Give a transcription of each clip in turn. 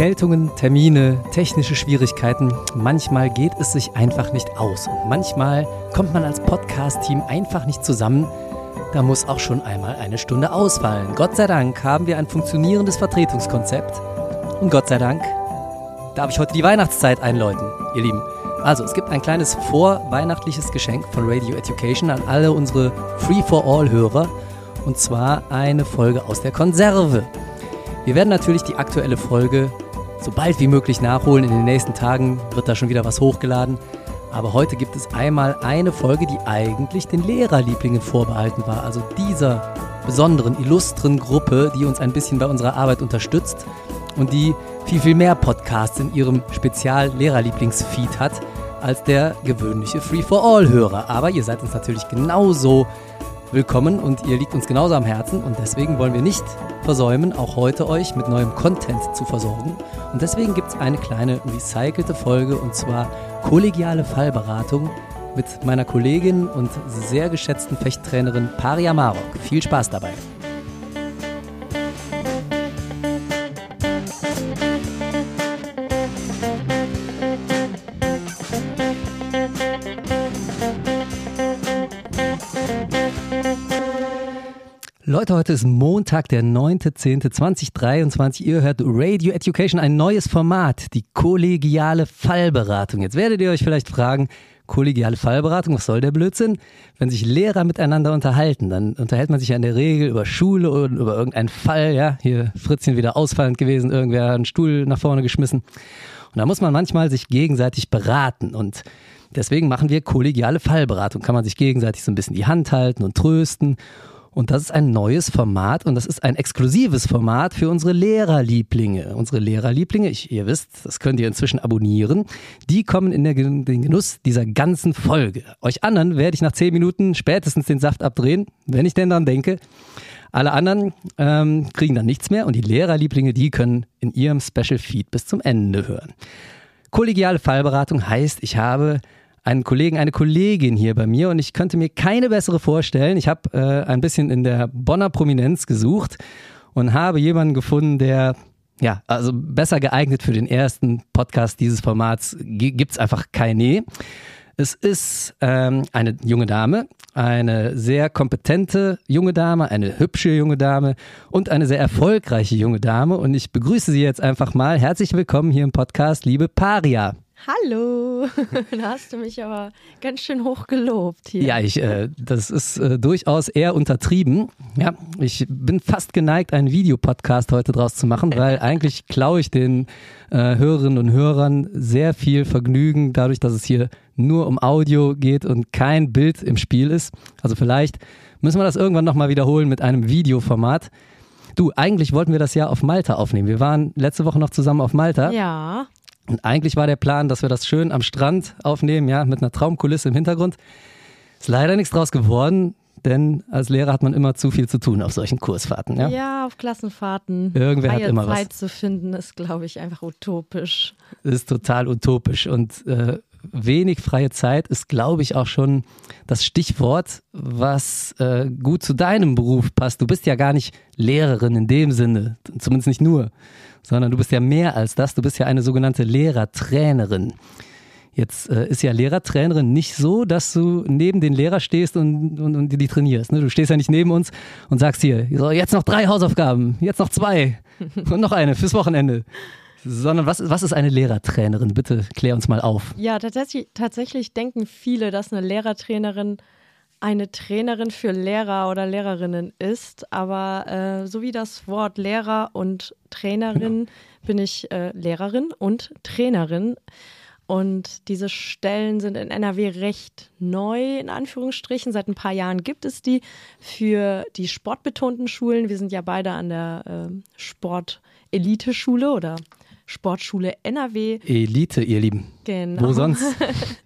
Erkältungen, Termine, technische Schwierigkeiten. Manchmal geht es sich einfach nicht aus. Und manchmal kommt man als Podcast-Team einfach nicht zusammen. Da muss auch schon einmal eine Stunde ausfallen. Gott sei Dank haben wir ein funktionierendes Vertretungskonzept. Und Gott sei Dank darf ich heute die Weihnachtszeit einläuten, ihr Lieben. Also, es gibt ein kleines vorweihnachtliches Geschenk von Radio Education an alle unsere Free-for-All-Hörer. Und zwar eine Folge aus der Konserve. Wir werden natürlich die aktuelle Folge so bald wie möglich nachholen. In den nächsten Tagen wird da schon wieder was hochgeladen. Aber heute gibt es einmal eine Folge, die eigentlich den Lehrerlieblingen vorbehalten war. Also dieser besonderen, illustren Gruppe, die uns ein bisschen bei unserer Arbeit unterstützt und die viel, viel mehr Podcasts in ihrem Spezial-Lehrerlieblingsfeed hat als der gewöhnliche Free-for-All-Hörer. Aber ihr seid uns natürlich genauso willkommen und ihr liegt uns genauso am Herzen und deswegen wollen wir nicht versäumen, auch heute euch mit neuem Content zu versorgen. Und deswegen gibt es eine kleine recycelte Folge und zwar kollegiale Fallberatung mit meiner Kollegin und sehr geschätzten Fechttrainerin Paria Marok. Viel Spaß dabei! Leute, heute ist Montag, der 9.10.2023. Ihr hört Radio Education, ein neues Format, die kollegiale Fallberatung. Jetzt werdet ihr euch vielleicht fragen, kollegiale Fallberatung, was soll der Blödsinn? Wenn sich Lehrer miteinander unterhalten, dann unterhält man sich ja in der Regel über Schule und über irgendeinen Fall, ja, hier Fritzchen wieder ausfallend gewesen, irgendwer hat einen Stuhl nach vorne geschmissen. Und da muss man manchmal sich gegenseitig beraten und deswegen machen wir kollegiale Fallberatung, kann man sich gegenseitig so ein bisschen die Hand halten und trösten. Und das ist ein neues Format und das ist ein exklusives Format für unsere Lehrerlieblinge. Unsere Lehrerlieblinge, ich, ihr wisst, das könnt ihr inzwischen abonnieren, die kommen in den Genuss dieser ganzen Folge. Euch anderen werde ich nach zehn Minuten spätestens den Saft abdrehen, wenn ich denn dran denke. Alle anderen ähm, kriegen dann nichts mehr und die Lehrerlieblinge, die können in ihrem Special Feed bis zum Ende hören. Kollegiale Fallberatung heißt, ich habe einen Kollegen, eine Kollegin hier bei mir und ich könnte mir keine bessere vorstellen. Ich habe äh, ein bisschen in der Bonner Prominenz gesucht und habe jemanden gefunden, der ja, also besser geeignet für den ersten Podcast dieses Formats gibt es einfach keine. Es ist ähm, eine junge Dame, eine sehr kompetente junge Dame, eine hübsche junge Dame und eine sehr erfolgreiche junge Dame. Und ich begrüße Sie jetzt einfach mal. Herzlich willkommen hier im Podcast, liebe Paria. Hallo, da hast du mich aber ganz schön hoch gelobt hier. Ja, ich, äh, das ist äh, durchaus eher untertrieben. Ja, ich bin fast geneigt, einen Videopodcast heute draus zu machen, weil eigentlich klaue ich den äh, Hörerinnen und Hörern sehr viel Vergnügen, dadurch, dass es hier nur um Audio geht und kein Bild im Spiel ist. Also vielleicht müssen wir das irgendwann nochmal wiederholen mit einem Videoformat. Du, eigentlich wollten wir das ja auf Malta aufnehmen. Wir waren letzte Woche noch zusammen auf Malta. Ja. Und eigentlich war der Plan, dass wir das schön am Strand aufnehmen, ja, mit einer Traumkulisse im Hintergrund. Ist leider nichts draus geworden, denn als Lehrer hat man immer zu viel zu tun auf solchen Kursfahrten. Ja, ja auf Klassenfahrten. Irgendwer hat immer Zeit was. zu finden, ist, glaube ich, einfach utopisch. Ist total utopisch. Und äh, wenig freie Zeit ist, glaube ich, auch schon das Stichwort, was äh, gut zu deinem Beruf passt. Du bist ja gar nicht Lehrerin in dem Sinne, zumindest nicht nur sondern du bist ja mehr als das. Du bist ja eine sogenannte Lehrertrainerin. Jetzt äh, ist ja Lehrertrainerin nicht so, dass du neben den Lehrer stehst und, und, und die trainierst. Ne? Du stehst ja nicht neben uns und sagst hier, jetzt noch drei Hausaufgaben, jetzt noch zwei und noch eine fürs Wochenende. Sondern was, was ist eine Lehrertrainerin? Bitte klär uns mal auf. Ja, tatsächlich, tatsächlich denken viele, dass eine Lehrertrainerin eine Trainerin für Lehrer oder Lehrerinnen ist, aber äh, so wie das Wort Lehrer und Trainerin genau. bin ich äh, Lehrerin und Trainerin. Und diese Stellen sind in NRW recht neu, in Anführungsstrichen. Seit ein paar Jahren gibt es die für die sportbetonten Schulen. Wir sind ja beide an der äh, Sport-Elite-Schule oder Sportschule NRW. Elite, ihr Lieben. Genau. Wo sonst?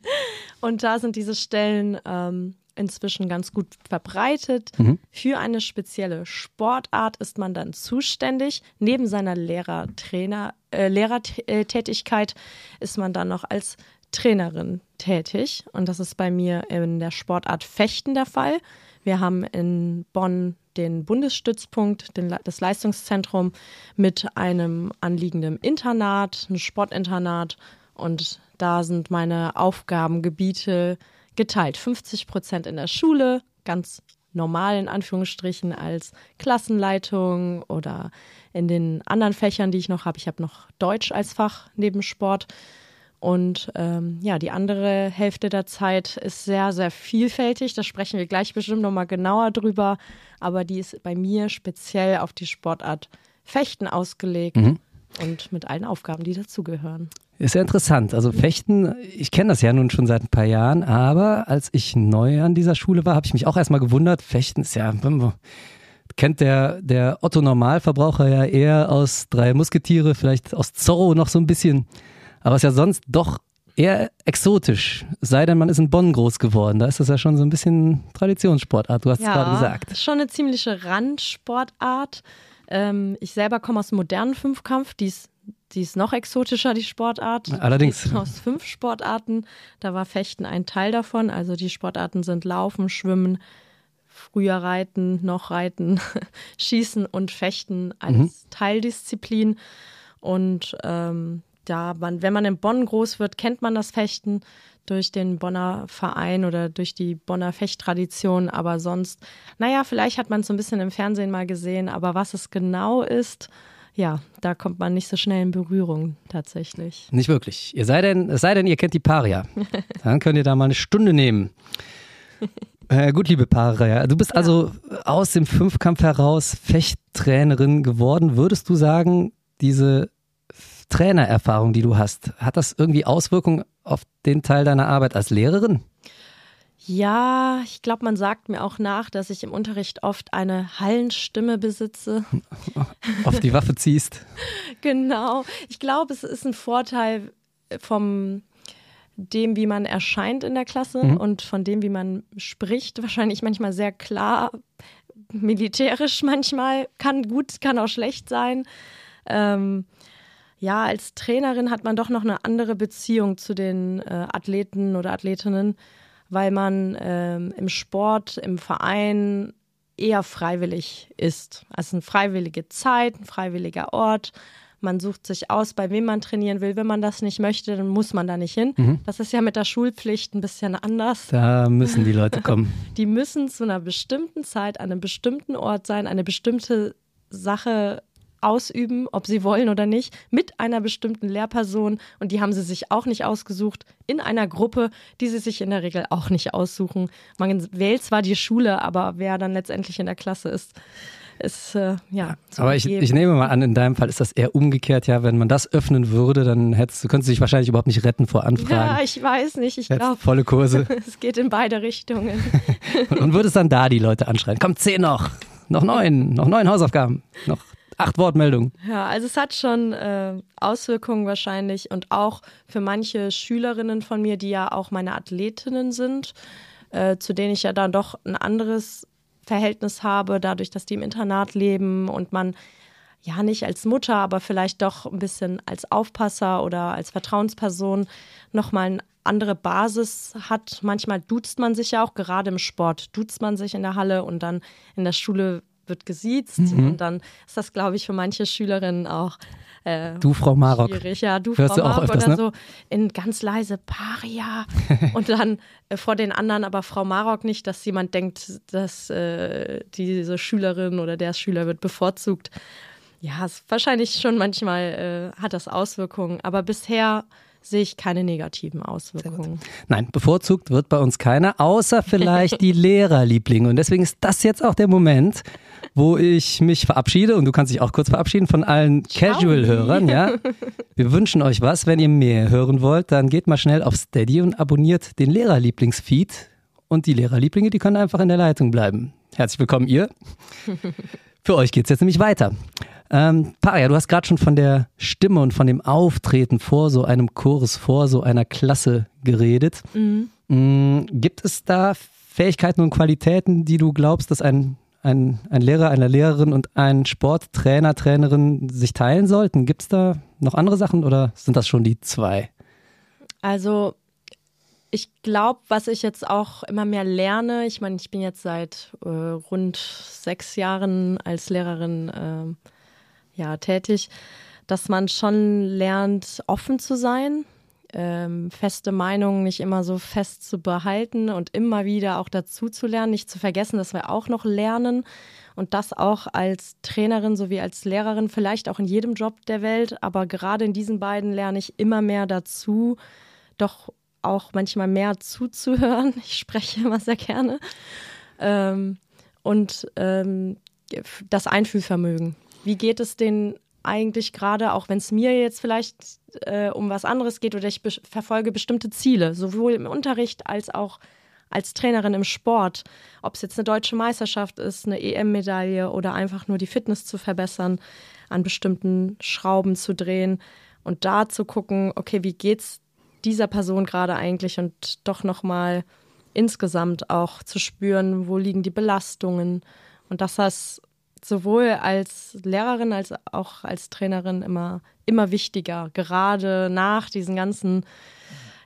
Und da sind diese Stellen ähm, inzwischen ganz gut verbreitet. Mhm. Für eine spezielle Sportart ist man dann zuständig. Neben seiner Lehrertrainer, äh, Lehrertätigkeit ist man dann noch als Trainerin tätig. Und das ist bei mir in der Sportart Fechten der Fall. Wir haben in Bonn den Bundesstützpunkt, den, das Leistungszentrum mit einem anliegenden Internat, ein Sportinternat und da sind meine Aufgabengebiete geteilt. 50 Prozent in der Schule, ganz normal in Anführungsstrichen als Klassenleitung oder in den anderen Fächern, die ich noch habe. Ich habe noch Deutsch als Fach neben Sport. Und ähm, ja, die andere Hälfte der Zeit ist sehr, sehr vielfältig. Da sprechen wir gleich bestimmt nochmal genauer drüber. Aber die ist bei mir speziell auf die Sportart Fechten ausgelegt mhm. und mit allen Aufgaben, die dazugehören. Ist ja interessant. Also Fechten, ich kenne das ja nun schon seit ein paar Jahren, aber als ich neu an dieser Schule war, habe ich mich auch erstmal gewundert. Fechten ist ja, kennt der, der Otto Normalverbraucher ja eher aus drei Musketiere, vielleicht aus Zorro noch so ein bisschen. Aber ist ja sonst doch eher exotisch. Sei denn, man ist in Bonn groß geworden. Da ist das ja schon so ein bisschen Traditionssportart. Du hast es gerade gesagt. Schon eine ziemliche Randsportart. Ähm, ich selber komme aus dem modernen Fünfkampf, die ist die ist noch exotischer, die Sportart. Allerdings. Aus fünf Sportarten. Da war Fechten ein Teil davon. Also die Sportarten sind Laufen, Schwimmen, früher Reiten, noch Reiten, Schießen und Fechten als mhm. Teildisziplin. Und ähm, da man, wenn man in Bonn groß wird, kennt man das Fechten durch den Bonner Verein oder durch die Bonner Fechttradition. Aber sonst, naja, vielleicht hat man es so ein bisschen im Fernsehen mal gesehen. Aber was es genau ist, ja, da kommt man nicht so schnell in Berührung tatsächlich. Nicht wirklich. Ihr sei denn, es sei denn, ihr kennt die Paria. Dann könnt ihr da mal eine Stunde nehmen. Äh, gut, liebe Paria, du bist ja. also aus dem Fünfkampf heraus Fechttrainerin geworden. Würdest du sagen, diese Trainererfahrung, die du hast, hat das irgendwie Auswirkungen auf den Teil deiner Arbeit als Lehrerin? Ja, ich glaube, man sagt mir auch nach, dass ich im Unterricht oft eine Hallenstimme besitze. Auf die Waffe ziehst. genau. Ich glaube, es ist ein Vorteil vom dem, wie man erscheint in der Klasse mhm. und von dem, wie man spricht. Wahrscheinlich manchmal sehr klar, militärisch manchmal. Kann gut, kann auch schlecht sein. Ähm, ja, als Trainerin hat man doch noch eine andere Beziehung zu den äh, Athleten oder Athletinnen weil man ähm, im Sport, im Verein eher freiwillig ist. Also eine freiwillige Zeit, ein freiwilliger Ort. Man sucht sich aus, bei wem man trainieren will. Wenn man das nicht möchte, dann muss man da nicht hin. Mhm. Das ist ja mit der Schulpflicht ein bisschen anders. Da müssen die Leute kommen. Die müssen zu einer bestimmten Zeit an einem bestimmten Ort sein, eine bestimmte Sache ausüben, ob sie wollen oder nicht, mit einer bestimmten Lehrperson. Und die haben sie sich auch nicht ausgesucht, in einer Gruppe, die sie sich in der Regel auch nicht aussuchen. Man wählt zwar die Schule, aber wer dann letztendlich in der Klasse ist, ist äh, ja. Aber ich, ich, nehme mal an, in deinem Fall ist das eher umgekehrt, ja. Wenn man das öffnen würde, dann hättest du könntest du dich wahrscheinlich überhaupt nicht retten vor Anfragen. Ja, ich weiß nicht. Ich glaube. Volle Kurse. es geht in beide Richtungen. und würdest dann da die Leute anschreien? Komm, zehn noch. Noch neun. Noch neun Hausaufgaben. Noch Acht Wortmeldungen. Ja, also es hat schon äh, Auswirkungen wahrscheinlich und auch für manche Schülerinnen von mir, die ja auch meine Athletinnen sind, äh, zu denen ich ja dann doch ein anderes Verhältnis habe, dadurch, dass die im Internat leben und man ja nicht als Mutter, aber vielleicht doch ein bisschen als Aufpasser oder als Vertrauensperson nochmal eine andere Basis hat. Manchmal duzt man sich ja auch, gerade im Sport duzt man sich in der Halle und dann in der Schule wird gesiezt mhm. und dann ist das, glaube ich, für manche Schülerinnen auch äh, du Frau Marok. Schwierig. Ja, du Hörst Frau du Marok öfters, oder ne? so in ganz leise Paria und dann äh, vor den anderen aber Frau Marok nicht, dass jemand denkt, dass äh, diese Schülerin oder der Schüler wird bevorzugt. Ja, wahrscheinlich schon manchmal äh, hat das Auswirkungen, aber bisher sehe ich keine negativen Auswirkungen. Nein, bevorzugt wird bei uns keiner, außer vielleicht die Lehrerlieblinge. Und deswegen ist das jetzt auch der Moment, wo ich mich verabschiede und du kannst dich auch kurz verabschieden von allen Casual-Hörern. Ja? Wir wünschen euch was. Wenn ihr mehr hören wollt, dann geht mal schnell auf Steady und abonniert den Lehrerlieblingsfeed. Und die Lehrerlieblinge, die können einfach in der Leitung bleiben. Herzlich willkommen, ihr. Für euch geht es jetzt nämlich weiter. Ähm, Paria, du hast gerade schon von der Stimme und von dem Auftreten vor so einem Kurs, vor so einer Klasse geredet. Mhm. Mhm, gibt es da Fähigkeiten und Qualitäten, die du glaubst, dass ein, ein, ein Lehrer, eine Lehrerin und ein Sporttrainer, Trainerin sich teilen sollten? Gibt es da noch andere Sachen oder sind das schon die zwei? Also ich glaube, was ich jetzt auch immer mehr lerne, ich meine, ich bin jetzt seit äh, rund sechs Jahren als Lehrerin äh, ja, tätig, dass man schon lernt, offen zu sein, ähm, feste Meinungen nicht immer so fest zu behalten und immer wieder auch dazu zu lernen, nicht zu vergessen, dass wir auch noch lernen und das auch als Trainerin sowie als Lehrerin, vielleicht auch in jedem Job der Welt, aber gerade in diesen beiden lerne ich immer mehr dazu, doch auch manchmal mehr zuzuhören. Ich spreche immer sehr gerne. Ähm, und ähm, das Einfühlvermögen. Wie geht es den eigentlich gerade, auch wenn es mir jetzt vielleicht äh, um was anderes geht oder ich be verfolge bestimmte Ziele, sowohl im Unterricht als auch als Trainerin im Sport, ob es jetzt eine deutsche Meisterschaft ist, eine EM-Medaille oder einfach nur die Fitness zu verbessern, an bestimmten Schrauben zu drehen und da zu gucken, okay, wie geht's dieser Person gerade eigentlich und doch nochmal insgesamt auch zu spüren, wo liegen die Belastungen? Und dass das sowohl als Lehrerin als auch als Trainerin immer, immer wichtiger, gerade nach diesen ganzen,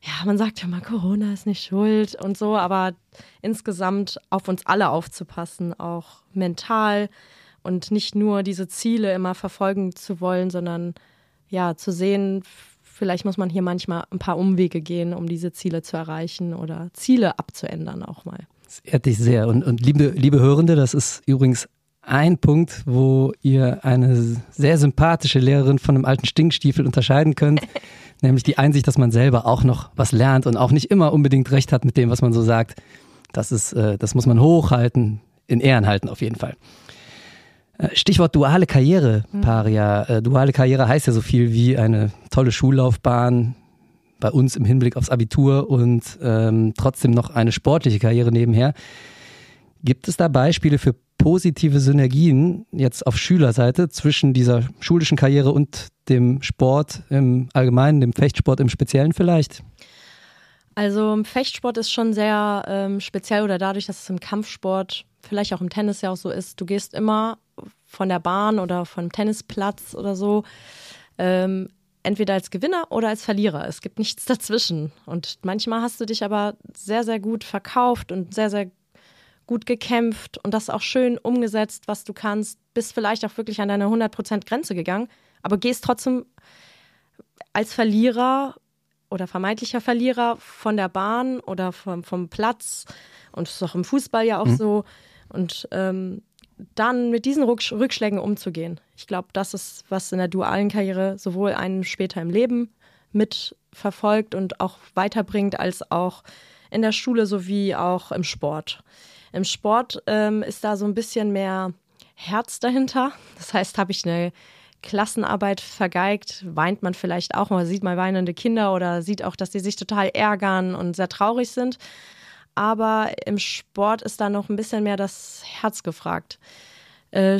ja, man sagt ja mal, Corona ist nicht schuld und so, aber insgesamt auf uns alle aufzupassen, auch mental und nicht nur diese Ziele immer verfolgen zu wollen, sondern ja, zu sehen, vielleicht muss man hier manchmal ein paar Umwege gehen, um diese Ziele zu erreichen oder Ziele abzuändern auch mal. Das ehrt dich sehr. Und, und liebe, liebe Hörende, das ist übrigens ein Punkt, wo ihr eine sehr sympathische Lehrerin von einem alten Stinkstiefel unterscheiden könnt. nämlich die Einsicht, dass man selber auch noch was lernt und auch nicht immer unbedingt recht hat mit dem, was man so sagt. Das ist, äh, das muss man hochhalten, in Ehren halten auf jeden Fall. Äh, Stichwort duale Karriere, mhm. Paria. Äh, duale Karriere heißt ja so viel wie eine tolle Schullaufbahn bei uns im Hinblick aufs Abitur und ähm, trotzdem noch eine sportliche Karriere nebenher. Gibt es da Beispiele für positive Synergien jetzt auf Schülerseite zwischen dieser schulischen Karriere und dem Sport im Allgemeinen, dem Fechtsport im Speziellen vielleicht? Also Fechtsport ist schon sehr ähm, speziell oder dadurch, dass es im Kampfsport, vielleicht auch im Tennis ja auch so ist, du gehst immer von der Bahn oder vom Tennisplatz oder so, ähm, entweder als Gewinner oder als Verlierer. Es gibt nichts dazwischen. Und manchmal hast du dich aber sehr, sehr gut verkauft und sehr, sehr gut gekämpft und das auch schön umgesetzt, was du kannst, bist vielleicht auch wirklich an deine 100% Grenze gegangen, aber gehst trotzdem als Verlierer oder vermeintlicher Verlierer von der Bahn oder vom, vom Platz und das ist auch im Fußball ja auch mhm. so und ähm, dann mit diesen Rückschlägen umzugehen. Ich glaube, das ist, was in der dualen Karriere sowohl einen später im Leben mitverfolgt und auch weiterbringt, als auch in der Schule sowie auch im Sport. Im Sport ähm, ist da so ein bisschen mehr Herz dahinter. Das heißt, habe ich eine Klassenarbeit vergeigt, weint man vielleicht auch mal, sieht mal weinende Kinder oder sieht auch, dass die sich total ärgern und sehr traurig sind. Aber im Sport ist da noch ein bisschen mehr das Herz gefragt. Äh,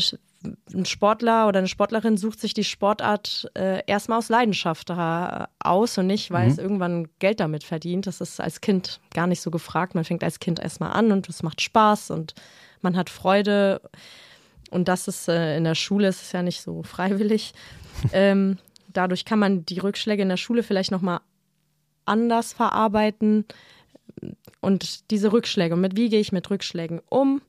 ein Sportler oder eine Sportlerin sucht sich die Sportart äh, erstmal aus Leidenschaft aus und nicht, weil mhm. es irgendwann Geld damit verdient. Das ist als Kind gar nicht so gefragt. Man fängt als Kind erstmal an und es macht Spaß und man hat Freude. Und das ist äh, in der Schule, ist es ja nicht so freiwillig. ähm, dadurch kann man die Rückschläge in der Schule vielleicht nochmal anders verarbeiten. Und diese Rückschläge, mit wie gehe ich mit Rückschlägen um?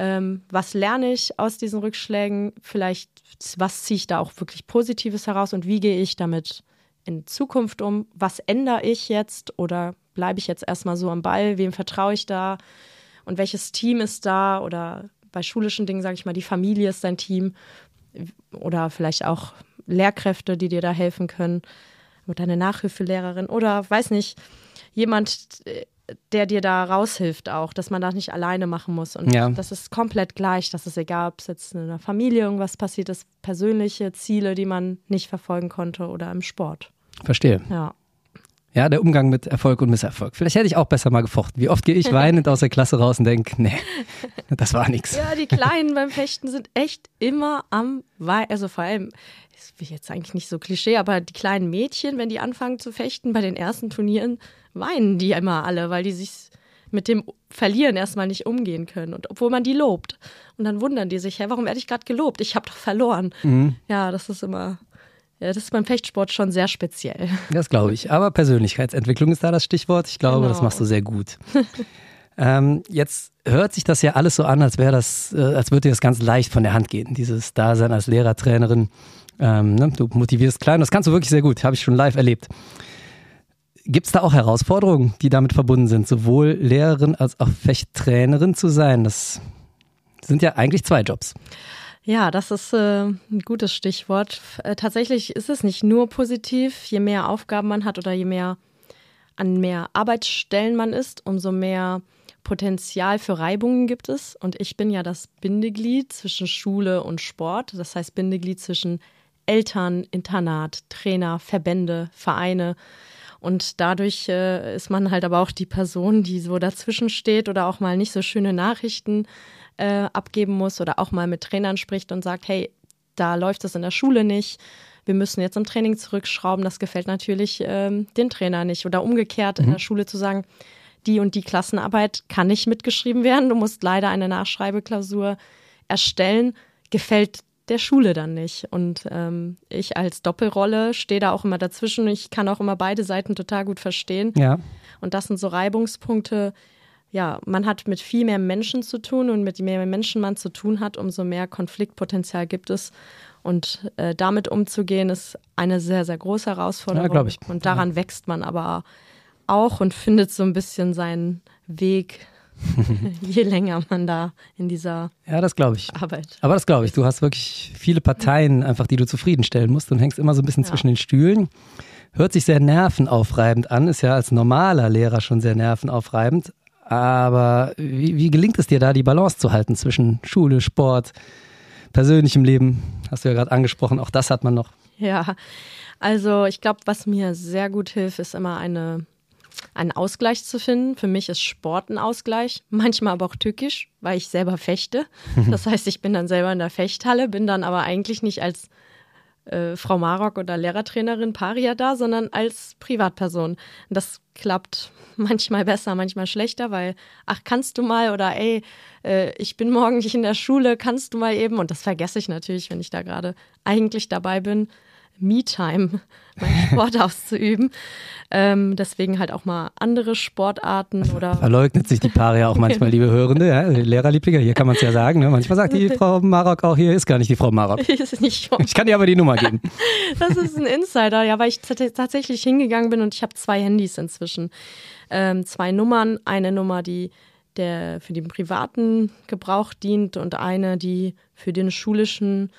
Ähm, was lerne ich aus diesen Rückschlägen, vielleicht was ziehe ich da auch wirklich Positives heraus und wie gehe ich damit in Zukunft um, was ändere ich jetzt oder bleibe ich jetzt erstmal so am Ball, wem vertraue ich da? Und welches Team ist da? Oder bei schulischen Dingen sage ich mal, die Familie ist dein Team. Oder vielleicht auch Lehrkräfte, die dir da helfen können. Oder eine Nachhilfelehrerin. Oder weiß nicht, jemand, äh, der dir da raushilft auch, dass man das nicht alleine machen muss. Und ja. das ist komplett gleich. Das ist egal, ob es jetzt in einer Familie irgendwas passiert ist, persönliche Ziele, die man nicht verfolgen konnte oder im Sport. Verstehe. Ja. Ja, der Umgang mit Erfolg und Misserfolg. Vielleicht hätte ich auch besser mal gefochten. Wie oft gehe ich weinend aus der Klasse raus und denke, nee, das war nichts. Ja, die Kleinen beim Fechten sind echt immer am Weinen. Also vor allem, das will jetzt eigentlich nicht so Klischee, aber die kleinen Mädchen, wenn die anfangen zu fechten bei den ersten Turnieren, weinen die immer alle, weil die sich mit dem Verlieren erstmal nicht umgehen können. Und obwohl man die lobt. Und dann wundern die sich, hä, warum werde ich gerade gelobt? Ich habe doch verloren. Mhm. Ja, das ist immer Ja, das ist beim Fechtsport schon sehr speziell. Das glaube ich. Aber Persönlichkeitsentwicklung ist da das Stichwort. Ich glaube, genau. das machst du sehr gut. ähm, jetzt hört sich das ja alles so an, als wäre das, äh, als würde dir das ganz leicht von der Hand gehen. Dieses Dasein als Lehrer, Trainerin. Ähm, ne? Du motivierst klein. Das kannst du wirklich sehr gut. Habe ich schon live erlebt. Gibt es da auch Herausforderungen, die damit verbunden sind, sowohl Lehrerin als auch Fechttrainerin zu sein? Das sind ja eigentlich zwei Jobs. Ja, das ist äh, ein gutes Stichwort. Äh, tatsächlich ist es nicht nur positiv. Je mehr Aufgaben man hat oder je mehr an mehr Arbeitsstellen man ist, umso mehr Potenzial für Reibungen gibt es. Und ich bin ja das Bindeglied zwischen Schule und Sport. Das heißt Bindeglied zwischen Eltern, Internat, Trainer, Verbände, Vereine. Und dadurch äh, ist man halt aber auch die Person, die so dazwischen steht oder auch mal nicht so schöne Nachrichten äh, abgeben muss oder auch mal mit Trainern spricht und sagt, hey, da läuft es in der Schule nicht. Wir müssen jetzt im Training zurückschrauben. Das gefällt natürlich ähm, den Trainer nicht. Oder umgekehrt mhm. in der Schule zu sagen, die und die Klassenarbeit kann nicht mitgeschrieben werden. Du musst leider eine Nachschreibeklausur erstellen. Gefällt der Schule dann nicht. Und ähm, ich als Doppelrolle stehe da auch immer dazwischen. Ich kann auch immer beide Seiten total gut verstehen. Ja. Und das sind so Reibungspunkte. Ja, man hat mit viel mehr Menschen zu tun und mit je mehr Menschen man zu tun hat, umso mehr Konfliktpotenzial gibt es. Und äh, damit umzugehen, ist eine sehr, sehr große Herausforderung. Ja, glaube ich. Und daran ja. wächst man aber auch und findet so ein bisschen seinen Weg je länger man da in dieser ja, das ich. Arbeit. Aber das glaube ich. Du hast wirklich viele Parteien, einfach die du zufriedenstellen musst und hängst immer so ein bisschen ja. zwischen den Stühlen. Hört sich sehr nervenaufreibend an, ist ja als normaler Lehrer schon sehr nervenaufreibend. Aber wie, wie gelingt es dir da, die Balance zu halten zwischen Schule, Sport, persönlichem Leben? Hast du ja gerade angesprochen, auch das hat man noch. Ja, also ich glaube, was mir sehr gut hilft, ist immer eine einen Ausgleich zu finden. Für mich ist Sport ein Ausgleich, manchmal aber auch tückisch, weil ich selber fechte. Das heißt, ich bin dann selber in der Fechthalle, bin dann aber eigentlich nicht als äh, Frau Marok oder Lehrertrainerin Paria da, sondern als Privatperson. Das klappt manchmal besser, manchmal schlechter, weil, ach, kannst du mal oder ey, äh, ich bin morgen nicht in der Schule, kannst du mal eben, und das vergesse ich natürlich, wenn ich da gerade eigentlich dabei bin, Me-Time, meinen Sport auszuüben. Ähm, deswegen halt auch mal andere Sportarten oder. Verleugnet sich die Paare ja auch manchmal, liebe Hörende, ja, Lehrerlieblinge, hier kann man es ja sagen. Ne? Manchmal sagt die Frau Marok auch, hier ist gar nicht die Frau Marok. ist nicht ich kann dir aber die Nummer geben. das ist ein Insider, ja, weil ich tatsächlich hingegangen bin und ich habe zwei Handys inzwischen. Ähm, zwei Nummern, eine Nummer, die der für den privaten Gebrauch dient und eine, die für den schulischen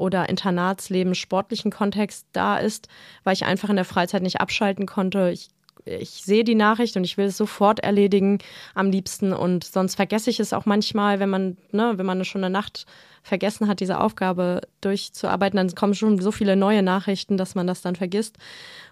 oder Internatsleben, sportlichen Kontext da ist, weil ich einfach in der Freizeit nicht abschalten konnte. Ich ich sehe die Nachricht und ich will es sofort erledigen am liebsten und sonst vergesse ich es auch manchmal, wenn man, ne, wenn man schon eine Nacht vergessen hat, diese Aufgabe durchzuarbeiten, dann kommen schon so viele neue Nachrichten, dass man das dann vergisst.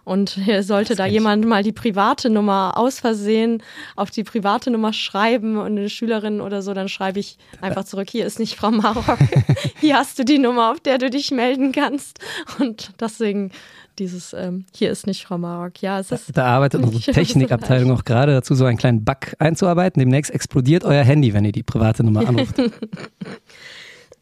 Und sollte da jemand mal die private Nummer aus Versehen auf die private Nummer schreiben und eine Schülerin oder so, dann schreibe ich einfach zurück, hier ist nicht Frau Marok, hier hast du die Nummer, auf der du dich melden kannst. Und deswegen dieses, ähm, hier ist nicht Frau Marok. Ja, es ist. Da arbeitet unsere Technikabteilung auch gerade dazu, so einen kleinen Bug einzuarbeiten. Demnächst explodiert euer Handy, wenn ihr die private Nummer anruft.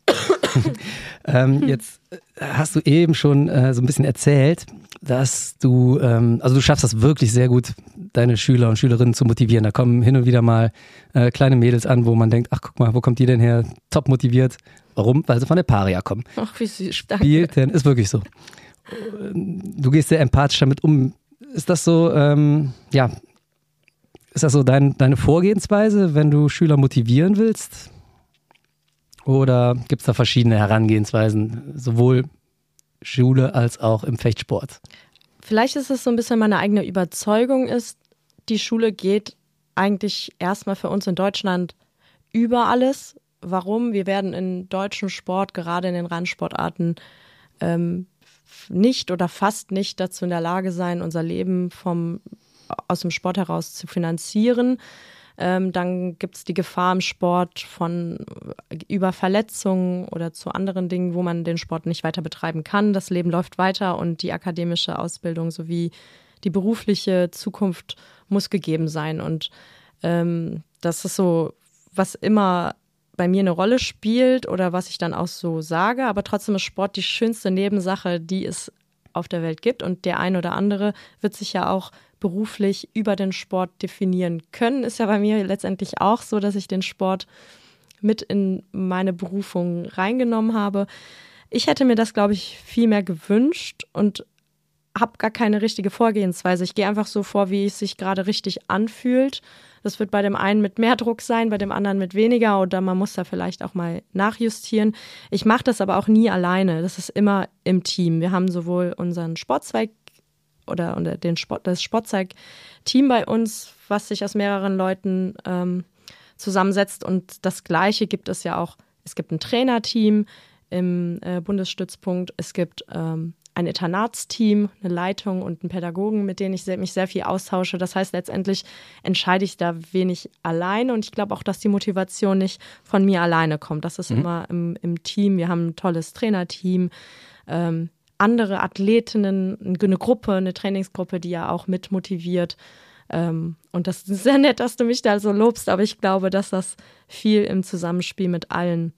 ähm, jetzt äh, hast du eben schon äh, so ein bisschen erzählt, dass du, ähm, also du schaffst das wirklich sehr gut, deine Schüler und Schülerinnen zu motivieren. Da kommen hin und wieder mal äh, kleine Mädels an, wo man denkt, ach guck mal, wo kommt die denn her? Top motiviert. Warum? Weil sie von der Paria kommen. Ach, wie süß. Spielt denn, ist wirklich so. Du gehst sehr empathisch damit um. Ist das so, ähm, ja, ist das so dein, deine Vorgehensweise, wenn du Schüler motivieren willst? Oder gibt es da verschiedene Herangehensweisen, sowohl Schule als auch im Fechtsport? Vielleicht ist es so ein bisschen meine eigene Überzeugung ist, die Schule geht eigentlich erstmal für uns in Deutschland über alles. Warum? Wir werden in deutschen Sport, gerade in den Randsportarten, ähm, nicht oder fast nicht dazu in der Lage sein, unser Leben vom, aus dem Sport heraus zu finanzieren. Ähm, dann gibt es die Gefahr im Sport von äh, über Verletzungen oder zu anderen Dingen, wo man den Sport nicht weiter betreiben kann. Das Leben läuft weiter und die akademische Ausbildung sowie die berufliche Zukunft muss gegeben sein. Und ähm, das ist so, was immer bei mir eine Rolle spielt oder was ich dann auch so sage. Aber trotzdem ist Sport die schönste Nebensache, die es auf der Welt gibt. Und der ein oder andere wird sich ja auch beruflich über den Sport definieren können. Ist ja bei mir letztendlich auch so, dass ich den Sport mit in meine Berufung reingenommen habe. Ich hätte mir das, glaube ich, viel mehr gewünscht und habe gar keine richtige Vorgehensweise. Ich gehe einfach so vor, wie es sich gerade richtig anfühlt. Das wird bei dem einen mit mehr Druck sein, bei dem anderen mit weniger oder man muss da vielleicht auch mal nachjustieren. Ich mache das aber auch nie alleine. Das ist immer im Team. Wir haben sowohl unseren Sportzweig oder, oder den Sport, das Sportzeig-Team bei uns, was sich aus mehreren Leuten ähm, zusammensetzt. Und das Gleiche gibt es ja auch. Es gibt ein Trainerteam im äh, Bundesstützpunkt. Es gibt ähm, ein Internatsteam, eine Leitung und einen Pädagogen, mit denen ich mich sehr viel austausche. Das heißt, letztendlich entscheide ich da wenig alleine und ich glaube auch, dass die Motivation nicht von mir alleine kommt. Das ist mhm. immer im, im, Team. Wir haben ein tolles Trainerteam, ähm, andere Athletinnen, eine Gruppe, eine Trainingsgruppe, die ja auch mit motiviert. Ähm, und das ist sehr nett, dass du mich da so lobst, aber ich glaube, dass das viel im Zusammenspiel mit allen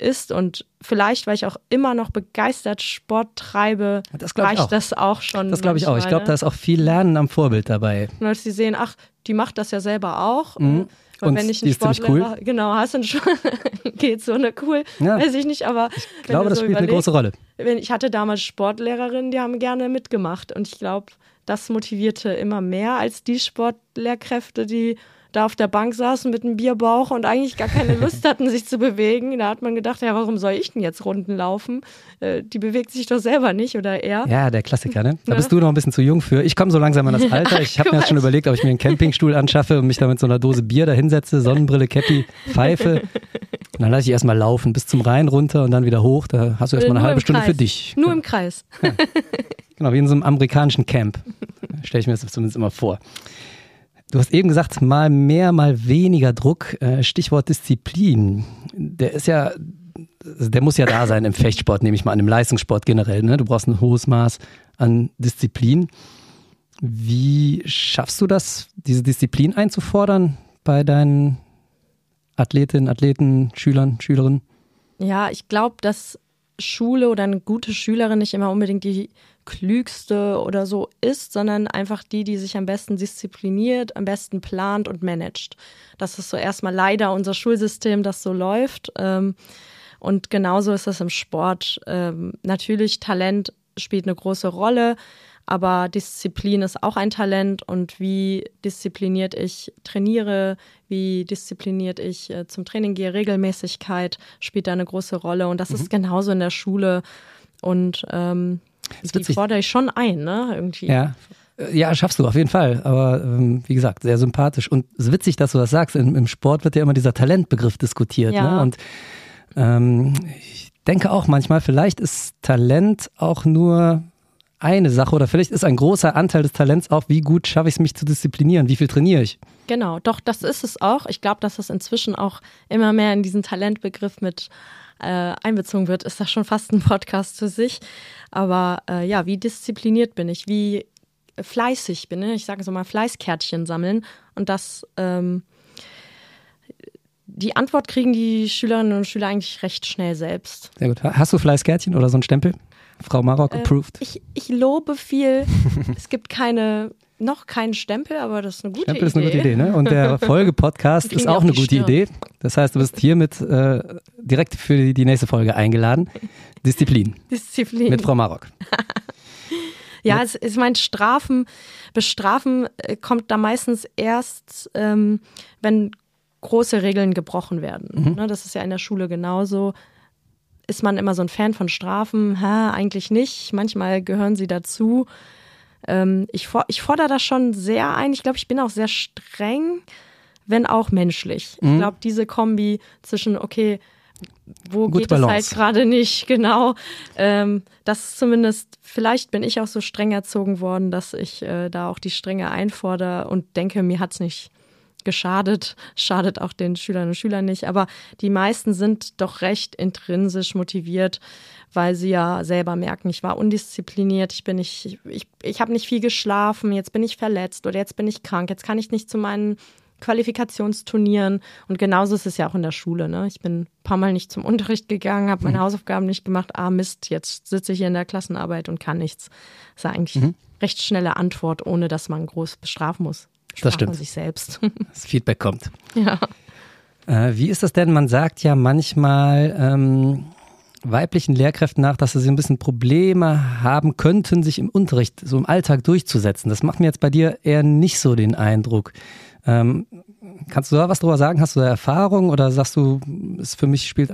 ist und vielleicht, weil ich auch immer noch begeistert Sport treibe, das ich auch. das auch schon. Das glaube ich auch. Ich glaube, da ist auch viel Lernen am Vorbild dabei. Und als sie sehen, ach, die macht das ja selber auch. Mhm. Weil und wenn ich einen Sportlehrer, cool. genau, hast Sport, geht so eine cool, Ja. weiß ich nicht, aber Ich glaube, das so spielt eine große Rolle. wenn ich hatte damals Sportlehrerinnen, die haben gerne mitgemacht und ich glaube, das motivierte immer mehr als die Sportlehrkräfte, die da auf der Bank saßen mit einem Bierbauch und eigentlich gar keine Lust hatten, sich zu bewegen. Da hat man gedacht, ja, warum soll ich denn jetzt Runden laufen? Äh, die bewegt sich doch selber nicht oder er. Ja, der Klassiker, ne? Da Ja. bist du noch ein bisschen zu jung für. Ich komme so langsam an das Alter. Ich habe mir jetzt schon überlegt, ob ich mir einen Campingstuhl anschaffe und mich da mit so einer Dose Bier da hinsetze, Sonnenbrille, Cappy, Pfeife. Und dann lasse ich erstmal laufen bis zum Rhein runter und dann wieder hoch. Da hast du erstmal eine Nur halbe Stunde Kreis. für dich. Nur im Kreis. Genau, wie in so einem amerikanischen Camp. Stelle ich mir das zumindest immer vor. Du hast eben gesagt, mal mehr, mal weniger Druck. Äh, Stichwort Disziplin. Der ist ja, der muss ja da sein im Fechtsport, nehme ich mal an, im Leistungssport generell. Ne? Du brauchst ein hohes Maß an Disziplin. Wie schaffst du das, diese Disziplin einzufordern bei deinen Athletinnen, Athleten, Schülern, Schülerinnen? Ja, ich glaube, dass Schule oder eine gute Schülerin nicht immer unbedingt die klügste oder so ist, sondern einfach die, die sich am besten diszipliniert, am besten plant und managt. Das ist so erstmal leider unser Schulsystem, das so läuft. Ähm, Und genauso ist das im Sport. Ähm, Natürlich, Talent spielt eine große Rolle, aber Disziplin ist auch ein Talent und wie diszipliniert ich trainiere, wie diszipliniert ich äh, zum Training gehe, Regelmäßigkeit spielt da eine große Rolle und das ist genauso in der Schule und ähm, ist die fordere ich schon ein, ne? Irgendwie. Ja. Ja, schaffst du auf jeden Fall. Aber ähm, wie gesagt, sehr sympathisch. Und es ist witzig, dass du das sagst. Im, Im Sport wird ja immer dieser Talentbegriff diskutiert. Ja. Ne? Und ähm, ich denke auch manchmal, vielleicht ist Talent auch nur eine Sache oder vielleicht ist ein großer Anteil des Talents auch, wie gut schaffe ich es, mich zu disziplinieren, wie viel trainiere ich. Genau, doch, das ist es auch. Ich glaube, dass das inzwischen auch immer mehr in diesen Talentbegriff mit äh, einbezogen wird. Ist das schon fast ein Podcast für sich. Aber äh, ja, wie diszipliniert bin ich? Wie fleißig bin ich? Ich sage so mal Fleißkärtchen sammeln. Und das, ähm, die Antwort kriegen die Schülerinnen und Schüler eigentlich recht schnell selbst. Sehr gut. Ha- Hast du Fleißkärtchen oder so ein Stempel? Frau Marok Äh, approved. Ich, ich lobe viel. es gibt keine, noch keinen Stempel, aber das ist eine gute Stempel ist Idee. eine gute Idee, ne? Und der Folge-Podcast ist auch eine gute Stirn. Idee. Das heißt, du bist hiermit äh, direkt für die, die nächste Folge eingeladen. Disziplin Disziplin. mit Frau Marok. Ja, es, ich meine, Strafen, Bestrafen äh, kommt da meistens erst, ähm, wenn große Regeln gebrochen werden. Ne, das ist ja in der Schule genauso. Ist man immer so ein Fan von Strafen? Ha, eigentlich nicht. Manchmal gehören sie dazu. Ähm, ich, for ich fordere das schon sehr ein. Ich glaube, ich bin auch sehr streng, wenn auch menschlich. Ich glaube, diese Kombi zwischen, okay, wo Gute geht es halt Balance. gerade nicht, genau. Ähm, das ist zumindest, vielleicht bin ich auch so streng erzogen worden, dass ich äh, da auch die Strenge einfordere und denke, mir hat's nicht geschadet, schadet auch den Schülerinnen und Schülern nicht. Aber die meisten sind doch recht intrinsisch motiviert, weil sie ja selber merken, ich war undiszipliniert, ich bin nicht, ich, ich habe nicht viel geschlafen, jetzt bin ich verletzt oder jetzt bin ich krank, jetzt kann ich nicht zu meinen Qualifikationsturnieren. Und genauso ist es ja auch in der Schule. Ne? Ich bin ein paar Mal nicht zum Unterricht gegangen, habe meine mhm. Hausaufgaben nicht gemacht. Ah, Mist, jetzt sitze ich hier in der Klassenarbeit und kann nichts. Das ist ja eigentlich mhm. recht schnelle Antwort, ohne dass man groß bestrafen muss. Sprach das stimmt. Sich selbst. Das Feedback kommt. Ja. Äh, wie ist das denn? Man sagt ja manchmal, ähm, weiblichen Lehrkräften nach, dass sie ein bisschen Probleme haben könnten, sich im Unterricht, so im Alltag durchzusetzen. Das macht mir jetzt bei dir eher nicht so den Eindruck. Ähm, kannst du da was drüber sagen? Hast du da Erfahrung oder sagst du, es für mich spielt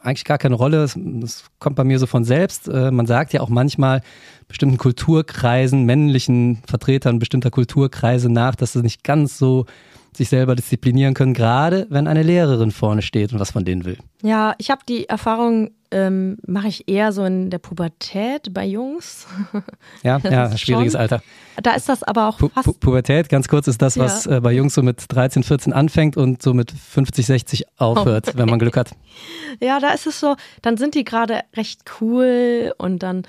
eigentlich gar keine Rolle. Das kommt bei mir so von selbst. Äh, man sagt ja auch manchmal bestimmten Kulturkreisen, männlichen Vertretern bestimmter Kulturkreise nach, dass sie nicht ganz so sich selber disziplinieren können, gerade wenn eine Lehrerin vorne steht und was von denen will. Ja, ich habe die Erfahrung, ähm, mache ich eher so in der Pubertät bei Jungs. Ja, ja, schwieriges schon. Alter. Da ist das aber auch Pu Pu Pubertät, ganz kurz, ist das, was ja. äh, bei Jungs so mit 13, 14 anfängt und so mit 50, 60 aufhört, oh. wenn man Glück hat. Ja, da ist es so, dann sind die gerade recht cool und dann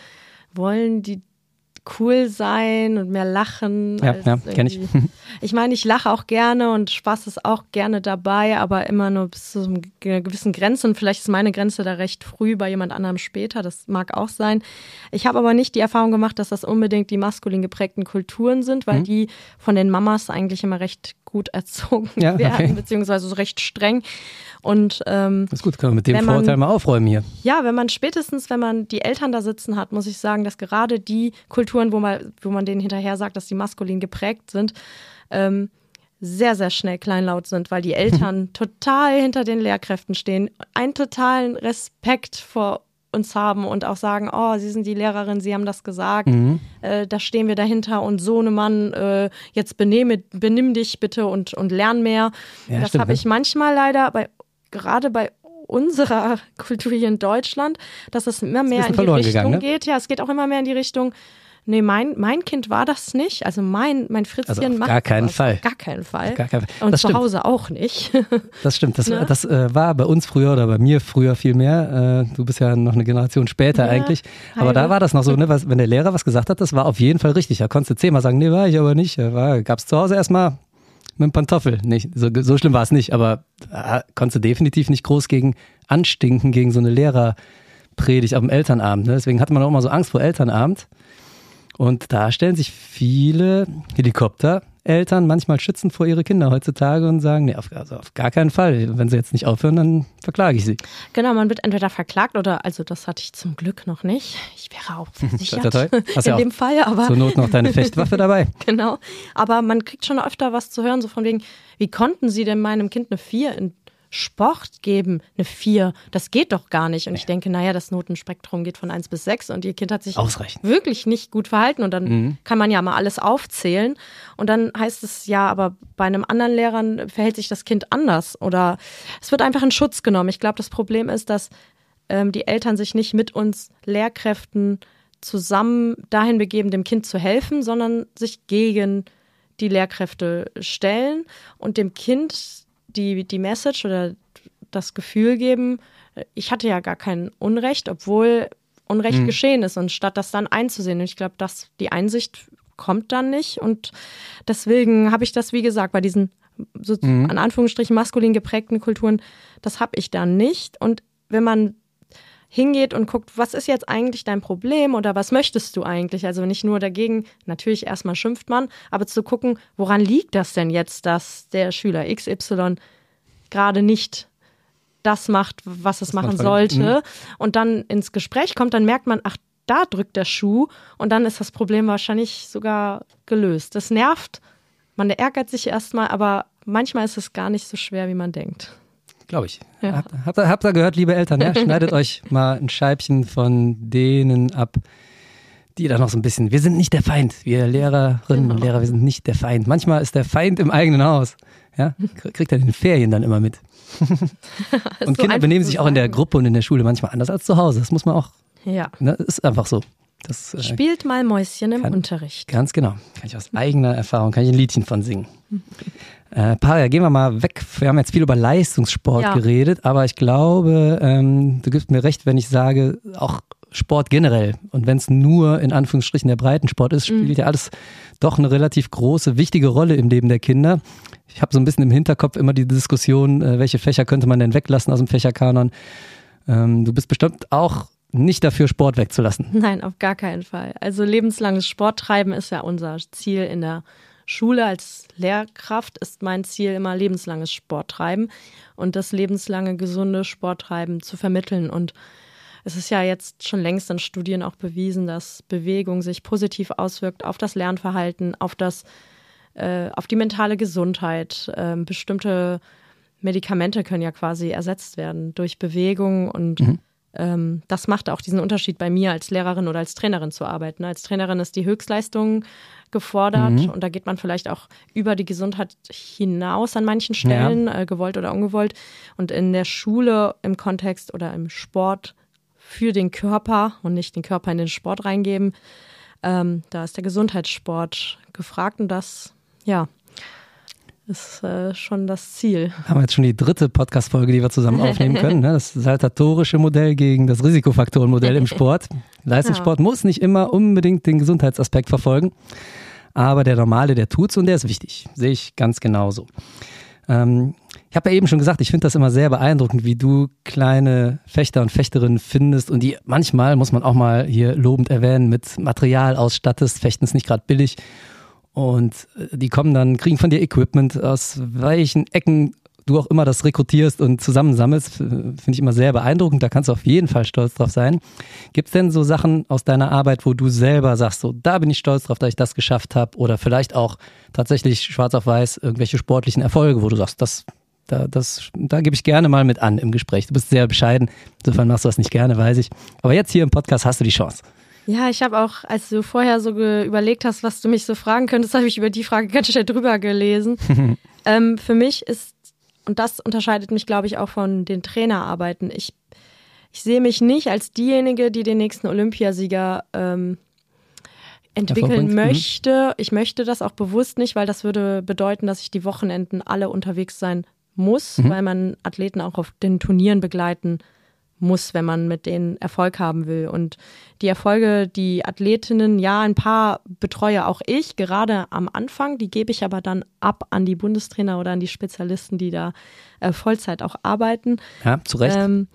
wollen die cool sein und mehr lachen. Ja, ja kenne ich. Ich meine, ich lache auch gerne und Spaß ist auch gerne dabei, aber immer nur bis zu einer gewissen Grenze. Und vielleicht ist meine Grenze da recht früh, bei jemand anderem später. Das mag auch sein. Ich habe aber nicht die Erfahrung gemacht, dass das unbedingt die maskulin geprägten Kulturen sind, weil mhm. die von den Mamas eigentlich immer recht gut erzogen ja, werden, okay. beziehungsweise so recht streng. Und ähm, das ist gut, können wir mit dem man, Vorurteil mal aufräumen hier. Ja, wenn man spätestens, wenn man die Eltern da sitzen hat, muss ich sagen, dass gerade die Kulturen, wo man, wo man denen hinterher sagt, dass die maskulin geprägt sind, ähm, sehr, sehr schnell kleinlaut sind, weil die Eltern total hinter den Lehrkräften stehen, einen totalen Respekt vor uns haben und auch sagen, oh, Sie sind die Lehrerin, Sie haben das gesagt, mhm. äh, da stehen wir dahinter und so eine Mann, äh, jetzt benehme, benimm dich bitte und, und lern mehr. Ja, das habe ich manchmal leider bei, gerade bei unserer Kultur hier in Deutschland, dass es immer mehr in die Richtung gegangen, ne? geht. Ja, es geht auch immer mehr in die Richtung, Nee, mein, mein Kind war das nicht. Also mein, mein Fritzchen also macht gar keinen das. Fall. Gar keinen Fall. Gar keinen Fall. Und das zu stimmt. Hause auch nicht. das stimmt. Das, ne? das äh, war bei uns früher oder bei mir früher viel mehr. Äh, du bist ja noch eine Generation später ja, eigentlich. Aber halbe. da war das noch so, ne, was, wenn der Lehrer was gesagt hat, das war auf jeden Fall richtig. Da konntest du zehnmal sagen, nee, war ich aber nicht. Gab es zu Hause erstmal mit dem Pantoffel. Nicht, so, so schlimm war es nicht, aber äh, konntest du definitiv nicht groß gegen anstinken, gegen so eine Lehrerpredigt auf dem Elternabend. Ne? Deswegen hatte man auch immer so Angst vor Elternabend. Und da stellen sich viele Helikoptereltern manchmal schützend vor ihre Kinder heutzutage und sagen, nee, auf, also auf gar keinen Fall. Wenn sie jetzt nicht aufhören, dann verklage ich sie. Genau, man wird entweder verklagt oder, also das hatte ich zum Glück noch nicht. Ich wäre auch versichert Hast in ja dem Fall, aber. Zur Not noch deine Fechtwaffe dabei. genau. Aber man kriegt schon öfter was zu hören, so von wegen, wie konnten sie denn meinem Kind eine 4 in Sport geben, eine 4. Das geht doch gar nicht. Und ich denke, naja, das Notenspektrum geht von 1 bis 6 und ihr Kind hat sich Ausreichend. wirklich nicht gut verhalten. Und dann mhm. kann man ja mal alles aufzählen. Und dann heißt es ja, aber bei einem anderen Lehrer verhält sich das Kind anders. Oder es wird einfach in Schutz genommen. Ich glaube, das Problem ist, dass ähm, die Eltern sich nicht mit uns Lehrkräften zusammen dahin begeben, dem Kind zu helfen, sondern sich gegen die Lehrkräfte stellen und dem Kind die, die Message oder das Gefühl geben, ich hatte ja gar kein Unrecht, obwohl Unrecht mhm. geschehen ist. Und statt das dann einzusehen, und ich glaube, dass die Einsicht kommt dann nicht. Und deswegen habe ich das, wie gesagt, bei diesen so mhm. an Anführungsstrichen maskulin geprägten Kulturen, das habe ich dann nicht. Und wenn man hingeht und guckt, was ist jetzt eigentlich dein Problem oder was möchtest du eigentlich? Also nicht nur dagegen, natürlich erstmal schimpft man, aber zu gucken, woran liegt das denn jetzt, dass der Schüler XY gerade nicht das macht, was es das machen sollte mhm. und dann ins Gespräch kommt, dann merkt man, ach, da drückt der Schuh und dann ist das Problem wahrscheinlich sogar gelöst. Das nervt, man ärgert sich erstmal, aber manchmal ist es gar nicht so schwer, wie man denkt. Glaube ich. Ja. Habt, habt ihr gehört, liebe Eltern? Ja? Schneidet euch mal ein Scheibchen von denen ab, die da noch so ein bisschen. Wir sind nicht der Feind. Wir Lehrerinnen genau. und Lehrer, wir sind nicht der Feind. Manchmal ist der Feind im eigenen Haus. Ja? Kriegt er den Ferien dann immer mit. und so Kinder benehmen sich auch in der Gruppe und in der Schule manchmal anders als zu Hause. Das muss man auch. Ja. Ne, ist einfach so. Das, äh, Spielt mal Mäuschen im kann, Unterricht. Ganz genau. Kann ich aus eigener Erfahrung, kann ich ein Liedchen von singen. Äh, Paria, gehen wir mal weg. Wir haben jetzt viel über Leistungssport ja. geredet, aber ich glaube, ähm, du gibst mir recht, wenn ich sage, auch Sport generell. Und wenn es nur in Anführungsstrichen der Breitensport ist, mhm. spielt mhm. ja alles doch eine relativ große, wichtige Rolle im Leben der Kinder. Ich habe so ein bisschen im Hinterkopf immer die Diskussion, äh, welche Fächer könnte man denn weglassen aus dem Fächerkanon. Ähm, du bist bestimmt auch nicht dafür, Sport wegzulassen. Nein, auf gar keinen Fall. Also lebenslanges Sporttreiben ist ja unser Ziel in der Schule als Lehrkraft ist mein Ziel immer lebenslanges Sporttreiben und das lebenslange gesunde Sporttreiben zu vermitteln. Und es ist ja jetzt schon längst in Studien auch bewiesen, dass Bewegung sich positiv auswirkt auf das Lernverhalten, auf das, äh, auf die mentale Gesundheit. Äh, bestimmte Medikamente können ja quasi ersetzt werden durch Bewegung und mhm. Ähm, das macht auch diesen Unterschied bei mir als Lehrerin oder als Trainerin zu arbeiten. Als Trainerin ist die Höchstleistung gefordert mhm. und da geht man vielleicht auch über die Gesundheit hinaus an manchen Stellen, ja. äh, gewollt oder ungewollt. Und in der Schule im Kontext oder im Sport für den Körper und nicht den Körper in den Sport reingeben, ähm, da ist der Gesundheitssport gefragt und das, ja, ist äh, schon das Ziel. Haben wir jetzt schon die dritte Podcast-Folge, die wir zusammen aufnehmen können. Ne? Das saltatorische Modell gegen das Risikofaktorenmodell im Sport. Leistungssport ja. muss nicht immer unbedingt den Gesundheitsaspekt verfolgen. Aber der Normale, der tut's und der ist wichtig. Sehe ich ganz genauso. Ähm, ich habe ja eben schon gesagt, ich finde das immer sehr beeindruckend, wie du kleine Fechter und Fechterinnen findest und die manchmal, muss man auch mal hier lobend erwähnen, mit Material ausstattest. Fechten ist nicht gerade billig. Und äh, die kommen dann, kriegen von dir Equipment aus welchen Ecken du auch immer das rekrutierst und zusammensammelst, finde ich immer sehr beeindruckend. Da kannst du auf jeden Fall stolz drauf sein. Gibt es denn so Sachen aus deiner Arbeit, wo du selber sagst, so da bin ich stolz drauf, dass ich das geschafft habe? Oder vielleicht auch tatsächlich schwarz auf weiß irgendwelche sportlichen Erfolge, wo du sagst, das, da, das, da gebe ich gerne mal mit an im Gespräch. Du bist sehr bescheiden, insofern machst du das nicht gerne, weiß ich. Aber jetzt hier im Podcast hast du die Chance. Ja, ich habe auch, als du vorher so überlegt hast, was du mich so fragen könntest, habe ich über die Frage ganz schnell drüber gelesen. ähm, für mich ist und das unterscheidet mich, glaube ich, auch von den Trainerarbeiten. Ich, ich sehe mich nicht als diejenige, die den nächsten Olympiasieger ähm, entwickeln mhm. möchte. Ich möchte das auch bewusst nicht, weil das würde bedeuten, dass ich die Wochenenden alle unterwegs sein muss, mhm. weil man Athleten auch auf den Turnieren begleiten muss, wenn man mit denen Erfolg haben will. Und die Erfolge, die Athletinnen, ja, ein paar betreue auch ich, gerade am Anfang, die gebe ich aber dann ab an die Bundestrainer oder an die Spezialisten, die da äh, Vollzeit auch arbeiten. Ja, zu Recht. Ähm,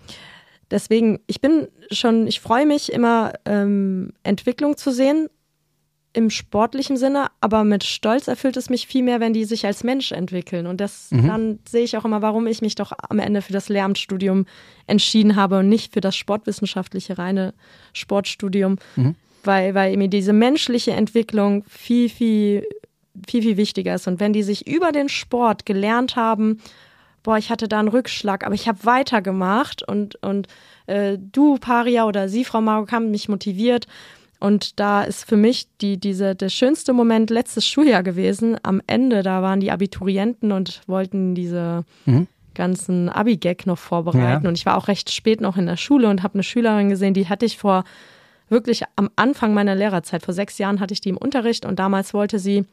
deswegen, ich bin schon, ich freue mich immer, ähm, Entwicklung zu sehen, im sportlichen Sinne, aber mit Stolz erfüllt es mich viel mehr, wenn die sich als Mensch entwickeln. Und das mhm. dann sehe ich auch immer, warum ich mich doch am Ende für das Lehramtsstudium entschieden habe und nicht für das sportwissenschaftliche reine Sportstudium, mhm. weil, weil mir diese menschliche Entwicklung viel, viel, viel, viel wichtiger ist. Und wenn die sich über den Sport gelernt haben, boah, ich hatte da einen Rückschlag, aber ich habe weitergemacht und, und äh, du, Paria oder Sie, Frau Marok, haben mich motiviert und da ist für mich die, diese, der schönste Moment letztes Schuljahr gewesen. Am Ende, da waren die Abiturienten und wollten diese mhm. ganzen Abi-Gag noch vorbereiten. Ja. Und ich war auch recht spät noch in der Schule und habe eine Schülerin gesehen, die hatte ich vor wirklich am Anfang meiner Lehrerzeit. Vor sechs Jahren hatte ich die im Unterricht und damals wollte sie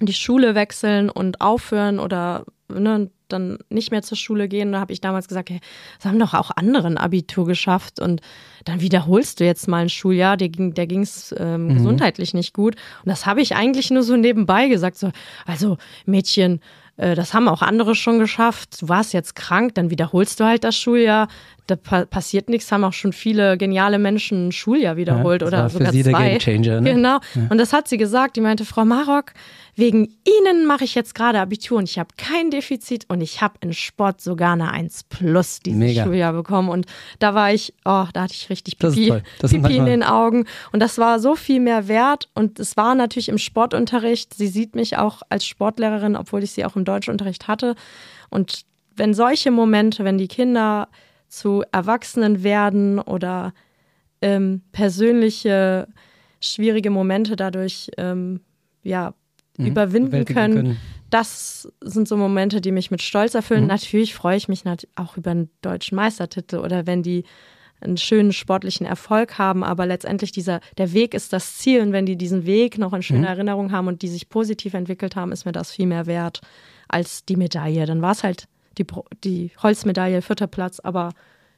die Schule wechseln und aufhören oder ne, dann nicht mehr zur Schule gehen. Da habe ich damals gesagt, hey, das haben doch auch andere ein Abitur geschafft und dann wiederholst du jetzt mal ein Schuljahr, der ging der ging's ähm, mhm. gesundheitlich nicht gut. Und das habe ich eigentlich nur so nebenbei gesagt, so, also Mädchen, äh, das haben auch andere schon geschafft. Du warst jetzt krank, dann wiederholst du halt das Schuljahr. Da pa passiert nichts, haben auch schon viele geniale Menschen ein Schuljahr wiederholt ja, oder sogar zwei. Changer, ne? Genau. Ja. Und das hat sie gesagt. Die meinte, Frau Marok, wegen Ihnen mache ich jetzt gerade Abitur und ich habe kein Defizit und ich habe in Sport sogar eine 1 plus dieses Mega. Schuljahr bekommen. Und da war ich, oh, da hatte ich richtig Pipi, Pipi in den Augen. Und das war so viel mehr wert. Und es war natürlich im Sportunterricht. Sie sieht mich auch als Sportlehrerin, obwohl ich sie auch im Deutschunterricht hatte. Und wenn solche Momente, wenn die Kinder zu Erwachsenen werden oder ähm, persönliche schwierige Momente dadurch ähm, ja, mhm. überwinden können. können. Das sind so Momente, die mich mit Stolz erfüllen. Mhm. Natürlich freue ich mich auch über einen deutschen Meistertitel oder wenn die einen schönen sportlichen Erfolg haben, aber letztendlich dieser, der Weg ist das Ziel und wenn die diesen Weg noch in schöner mhm. Erinnerung haben und die sich positiv entwickelt haben, ist mir das viel mehr wert als die Medaille. Dann war es halt die, die Holzmedaille, vierter Platz, aber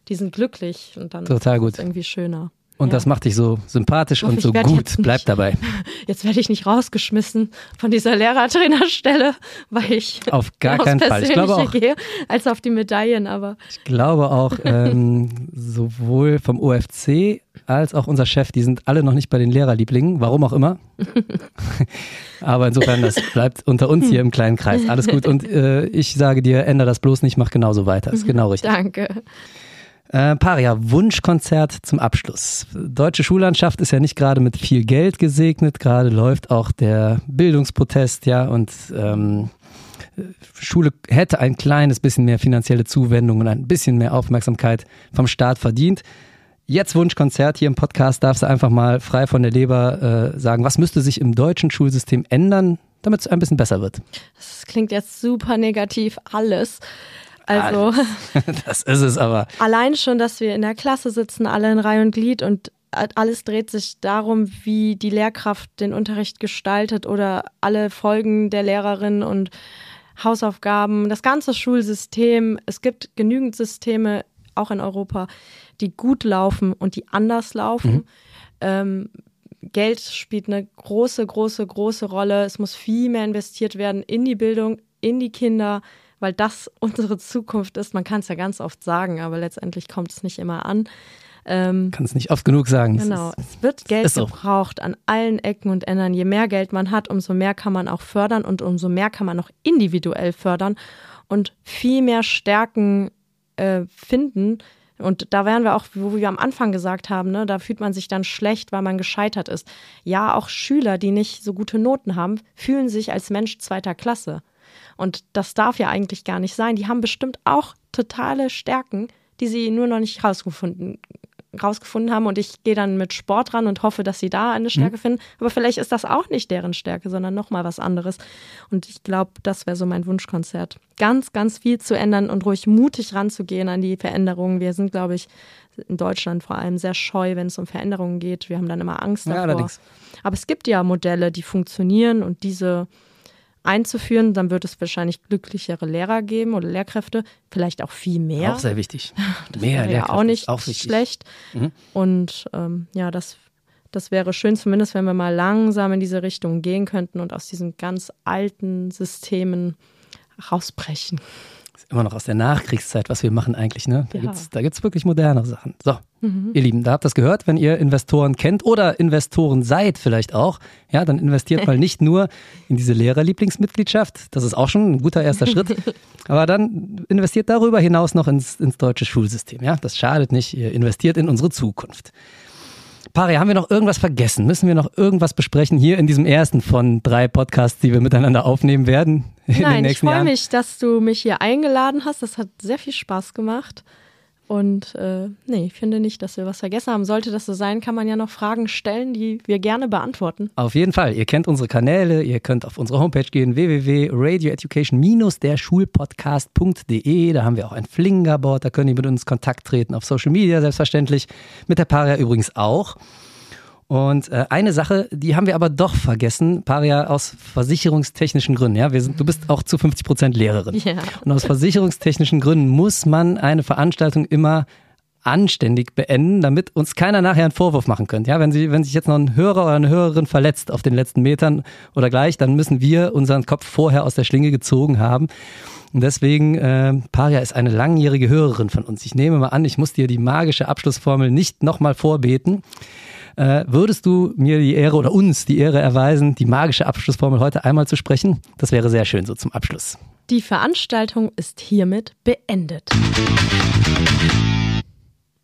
die sind glücklich und dann Total gut. ist es irgendwie schöner. Und ja. das macht dich so sympathisch und so gut. Bleib nicht, dabei. Jetzt werde ich nicht rausgeschmissen von dieser Lehrertrainerstelle, weil ich auf gar keinen Fall. Ich glaube auch, gehe, als auf die Medaillen. Aber ich glaube auch ähm, sowohl vom OFC als auch unser Chef, die sind alle noch nicht bei den Lehrerlieblingen, warum auch immer. aber insofern, das bleibt unter uns hier im kleinen Kreis. Alles gut. Und äh, ich sage dir, ändere das bloß nicht, mach genauso weiter. Ist genau richtig. Danke. Äh, Paria, Wunschkonzert zum Abschluss. Deutsche Schullandschaft ist ja nicht gerade mit viel Geld gesegnet, gerade läuft auch der Bildungsprotest, ja, und ähm, Schule hätte ein kleines bisschen mehr finanzielle Zuwendung und ein bisschen mehr Aufmerksamkeit vom Staat verdient. Jetzt Wunschkonzert hier im Podcast, darfst du einfach mal frei von der Leber äh, sagen, was müsste sich im deutschen Schulsystem ändern, damit es ein bisschen besser wird? Das klingt jetzt super negativ, alles. Also. das ist es aber. Allein schon, dass wir in der Klasse sitzen, alle in Reihe und Glied und alles dreht sich darum, wie die Lehrkraft den Unterricht gestaltet oder alle Folgen der Lehrerin und Hausaufgaben, das ganze Schulsystem. Es gibt genügend Systeme, auch in Europa, die gut laufen und die anders laufen. Mhm. Ähm, Geld spielt eine große, große, große Rolle. Es muss viel mehr investiert werden in die Bildung, in die Kinder, weil das unsere Zukunft ist. Man kann es ja ganz oft sagen, aber letztendlich kommt es nicht immer an. Ähm, kann es nicht oft genug sagen. Genau, es, wird Geld so. gebraucht an allen Ecken und Enden. Je mehr Geld man hat, umso mehr kann man auch fördern und umso mehr kann man auch individuell fördern und viel mehr Stärken äh, finden. Und da wären wir auch, wo wir am Anfang gesagt haben, ne, da fühlt man sich dann schlecht, weil man gescheitert ist. Ja, auch Schüler, die nicht so gute Noten haben, fühlen sich als Mensch zweiter Klasse. Und das darf ja eigentlich gar nicht sein. Die haben bestimmt auch totale Stärken, die sie nur noch nicht rausgefunden, rausgefunden haben. Und ich gehe dann mit Sport ran und hoffe, dass sie da eine Stärke mhm. finden. Aber vielleicht ist das auch nicht deren Stärke, sondern nochmal was anderes. Und ich glaube, das wäre so mein Wunschkonzert. Ganz, ganz viel zu ändern und ruhig mutig ranzugehen an die Veränderungen. Wir sind, glaube ich, in Deutschland vor allem sehr scheu, wenn es um Veränderungen geht. Wir haben dann immer Angst davor. Ja, allerdings. Aber es gibt ja Modelle, die funktionieren und diese einzuführen, dann wird es wahrscheinlich glücklichere Lehrer geben oder Lehrkräfte, vielleicht auch viel mehr. Auch sehr wichtig. Das mehr wäre ja auch nicht auch schlecht. Mhm. Und ähm, ja, das, das wäre schön, zumindest wenn wir mal langsam in diese Richtung gehen könnten und aus diesen ganz alten Systemen rausbrechen immer noch aus der Nachkriegszeit, was wir machen eigentlich. Ne? Da ja. gibt es wirklich modernere Sachen. So, mhm. ihr Lieben, da habt ihr das gehört. Wenn ihr Investoren kennt oder Investoren seid vielleicht auch, ja, dann investiert mal nicht nur in diese Lehrerlieblingsmitgliedschaft. Das ist auch schon ein guter erster Schritt. Aber dann investiert darüber hinaus noch ins, ins deutsche Schulsystem. Ja, das schadet nicht. Ihr investiert in unsere Zukunft. Pari, haben wir noch irgendwas vergessen? Müssen wir noch irgendwas besprechen hier in diesem ersten von drei Podcasts, die wir miteinander aufnehmen werden? Nein, ich freue mich, dass du mich hier eingeladen hast. Das hat sehr viel Spaß gemacht. Und äh, nee, ich finde nicht, dass wir was vergessen haben. Sollte das so sein, kann man ja noch Fragen stellen, die wir gerne beantworten. Auf jeden Fall. Ihr kennt unsere Kanäle, ihr könnt auf unsere Homepage gehen, www.radioeducation-derschulpodcast.de. Da haben wir auch ein Flingerboard, da könnt ihr mit uns Kontakt treten, auf Social Media selbstverständlich. Mit der Paria übrigens auch. Und äh, eine Sache, die haben wir aber doch vergessen, Paria, aus versicherungstechnischen Gründen. Ja, wir sind, du bist auch zu 50 Prozent Lehrerin. Ja. Und aus versicherungstechnischen Gründen muss man eine Veranstaltung immer anständig beenden, damit uns keiner nachher einen Vorwurf machen könnte. Ja, wenn, sie, wenn sich jetzt noch ein Hörer oder eine Hörerin verletzt auf den letzten Metern oder gleich, dann müssen wir unseren Kopf vorher aus der Schlinge gezogen haben. Und deswegen, äh, Paria ist eine langjährige Hörerin von uns. Ich nehme mal an, ich muss dir die magische Abschlussformel nicht nochmal vorbeten. Äh, würdest du mir die Ehre oder uns die Ehre erweisen, die magische Abschlussformel heute einmal zu sprechen? Das wäre sehr schön so zum Abschluss. Die Veranstaltung ist hiermit beendet.